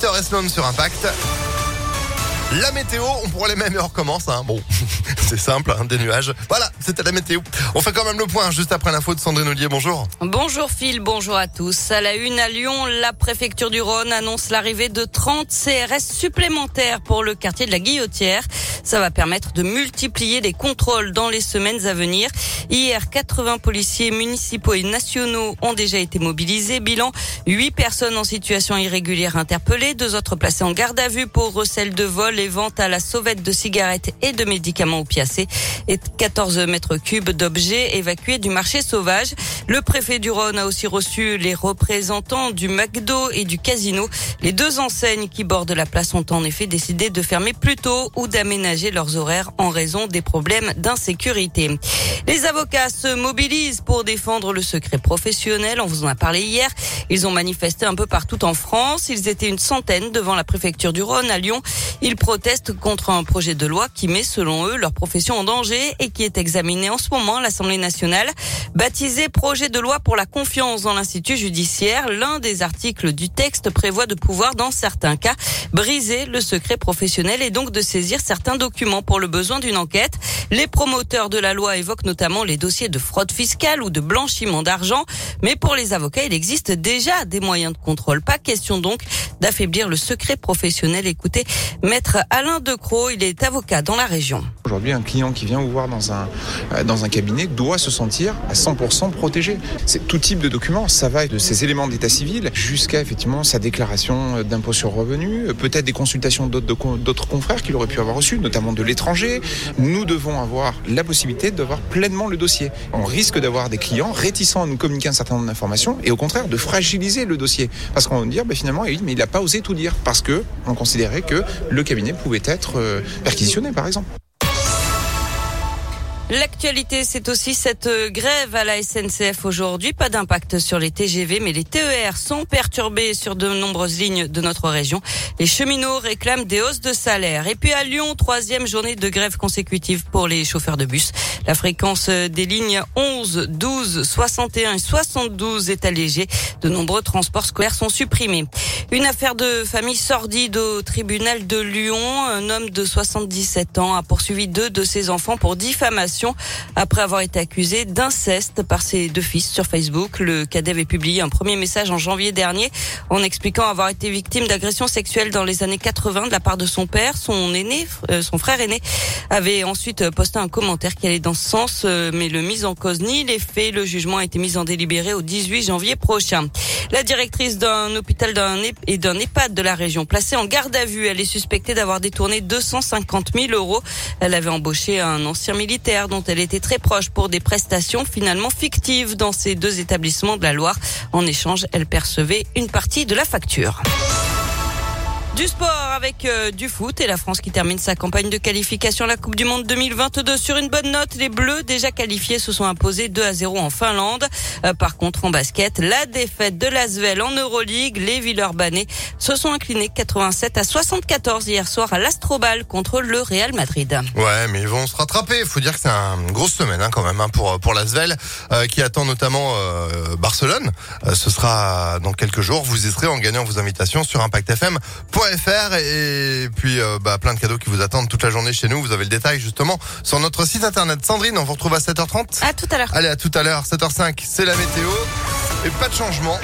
Peter Sloan sur Impact. La météo, on pourrait les mêmes et on recommence. Hein. Bon, c'est simple, hein, des nuages. Voilà, c'était la météo. On fait quand même le point juste après l'info de Sandrine Ollier. Bonjour. Bonjour Phil, bonjour à tous. À la une à Lyon, la préfecture du Rhône annonce l'arrivée de 30 CRS supplémentaires pour le quartier de la Guillotière. Ça va permettre de multiplier les contrôles dans les semaines à venir. Hier, 80 policiers municipaux et nationaux ont déjà été mobilisés. Bilan, 8 personnes en situation irrégulière interpellées, deux autres placées en garde à vue pour recel de vol les ventes à la sauvette de cigarettes et de médicaments opiacés et 14 mètres cubes d'objets évacués du marché sauvage. Le préfet du Rhône a aussi reçu les représentants du McDo et du casino. Les deux enseignes qui bordent la place ont en effet décidé de fermer plus tôt ou d'aménager leurs horaires en raison des problèmes d'insécurité. Les avocats se mobilisent pour défendre le secret professionnel. On vous en a parlé hier. Ils ont manifesté un peu partout en France. Ils étaient une centaine devant la préfecture du Rhône à Lyon. Protestent contre un projet de loi qui met, selon eux, leur profession en danger et qui est examiné en ce moment à l'Assemblée nationale. Baptisé projet de loi pour la confiance dans l'institut judiciaire, l'un des articles du texte prévoit de pouvoir, dans certains cas, briser le secret professionnel et donc de saisir certains documents pour le besoin d'une enquête. Les promoteurs de la loi évoquent notamment les dossiers de fraude fiscale ou de blanchiment d'argent. Mais pour les avocats, il existe déjà des moyens de contrôle. Pas question donc d'affaiblir le secret professionnel. Écoutez, maître Alain Decroix, il est avocat dans la région. Aujourd'hui, un client qui vient vous voir dans un, euh, cabinet doit se sentir à 100% protégé. C'est tout type de documents. Ça va de ses éléments d'état civil jusqu'à effectivement sa déclaration d'impôt sur revenu, peut-être des consultations d'autres confrères qu'il aurait pu avoir reçues, notamment de l'étranger. Nous devons avoir la possibilité d'avoir pleinement le dossier. On risque d'avoir des clients réticents à nous communiquer un certain nombre d'informations et au contraire de fragiliser le dossier. Parce qu'on va dire, bah, finalement, mais il n'a pas osé tout dire parce que on considérait que le cabinet pouvait être euh, perquisitionné, par exemple. L'actualité, c'est aussi cette euh, grève à la SNCF aujourd'hui. Pas d'impact sur les TGV, mais les TER sont perturbés sur de nombreuses lignes de notre région. Les cheminots réclament des hausses de salaire. Et puis à Lyon, troisième journée de grève consécutive pour les chauffeurs de bus. La fréquence euh, des lignes 11, 12, 61 et 72 est allégée. De nombreux transports scolaires sont supprimés. Une affaire de famille sordide au tribunal de Lyon. Un homme de 77 ans a poursuivi deux de ses enfants pour diffamation après avoir été accusé d'inceste par ses deux fils sur Facebook. Le cadet avait publié un premier message en janvier dernier en expliquant avoir été victime d'agressions sexuelles dans les années 80 de la part de son père. Son aîné, euh, son frère aîné, avait ensuite posté un commentaire qui allait dans ce sens, euh, mais le mise en cause ni les faits. Le jugement a été mis en délibéré au 18 janvier prochain. La directrice d'un hôpital et d'un EHPAD de la région placée en garde à vue. Elle est suspectée d'avoir détourné 250 000 euros. Elle avait embauché un ancien militaire dont elle était très proche pour des prestations finalement fictives dans ces deux établissements de la Loire. En échange, elle percevait une partie de la facture. Du sport avec euh, du foot et la France qui termine sa campagne de qualification à la Coupe du Monde 2022 sur une bonne note. Les Bleus déjà qualifiés se sont imposés 2 à 0 en Finlande. Euh, par contre, en basket, la défaite de l'Asvel en Euroleague, les Villeurbanais se sont inclinés 87 à 74 hier soir à l'Astrobal contre le Real Madrid. Ouais, mais ils vont se rattraper. Il faut dire que c'est une grosse semaine hein, quand même hein, pour pour l'Asvel euh, qui attend notamment Barcelone. ce sera dans quelques jours. Vous y serez en gagnant vos invitations sur impactfm.fr et puis euh, bah, plein de cadeaux qui vous attendent toute la journée chez nous. Vous avez le détail justement sur notre site internet. Sandrine, on vous retrouve à 7h30. À tout à l'heure. Allez, à tout à l'heure. 7h05, c'est la météo. Et pas de changement.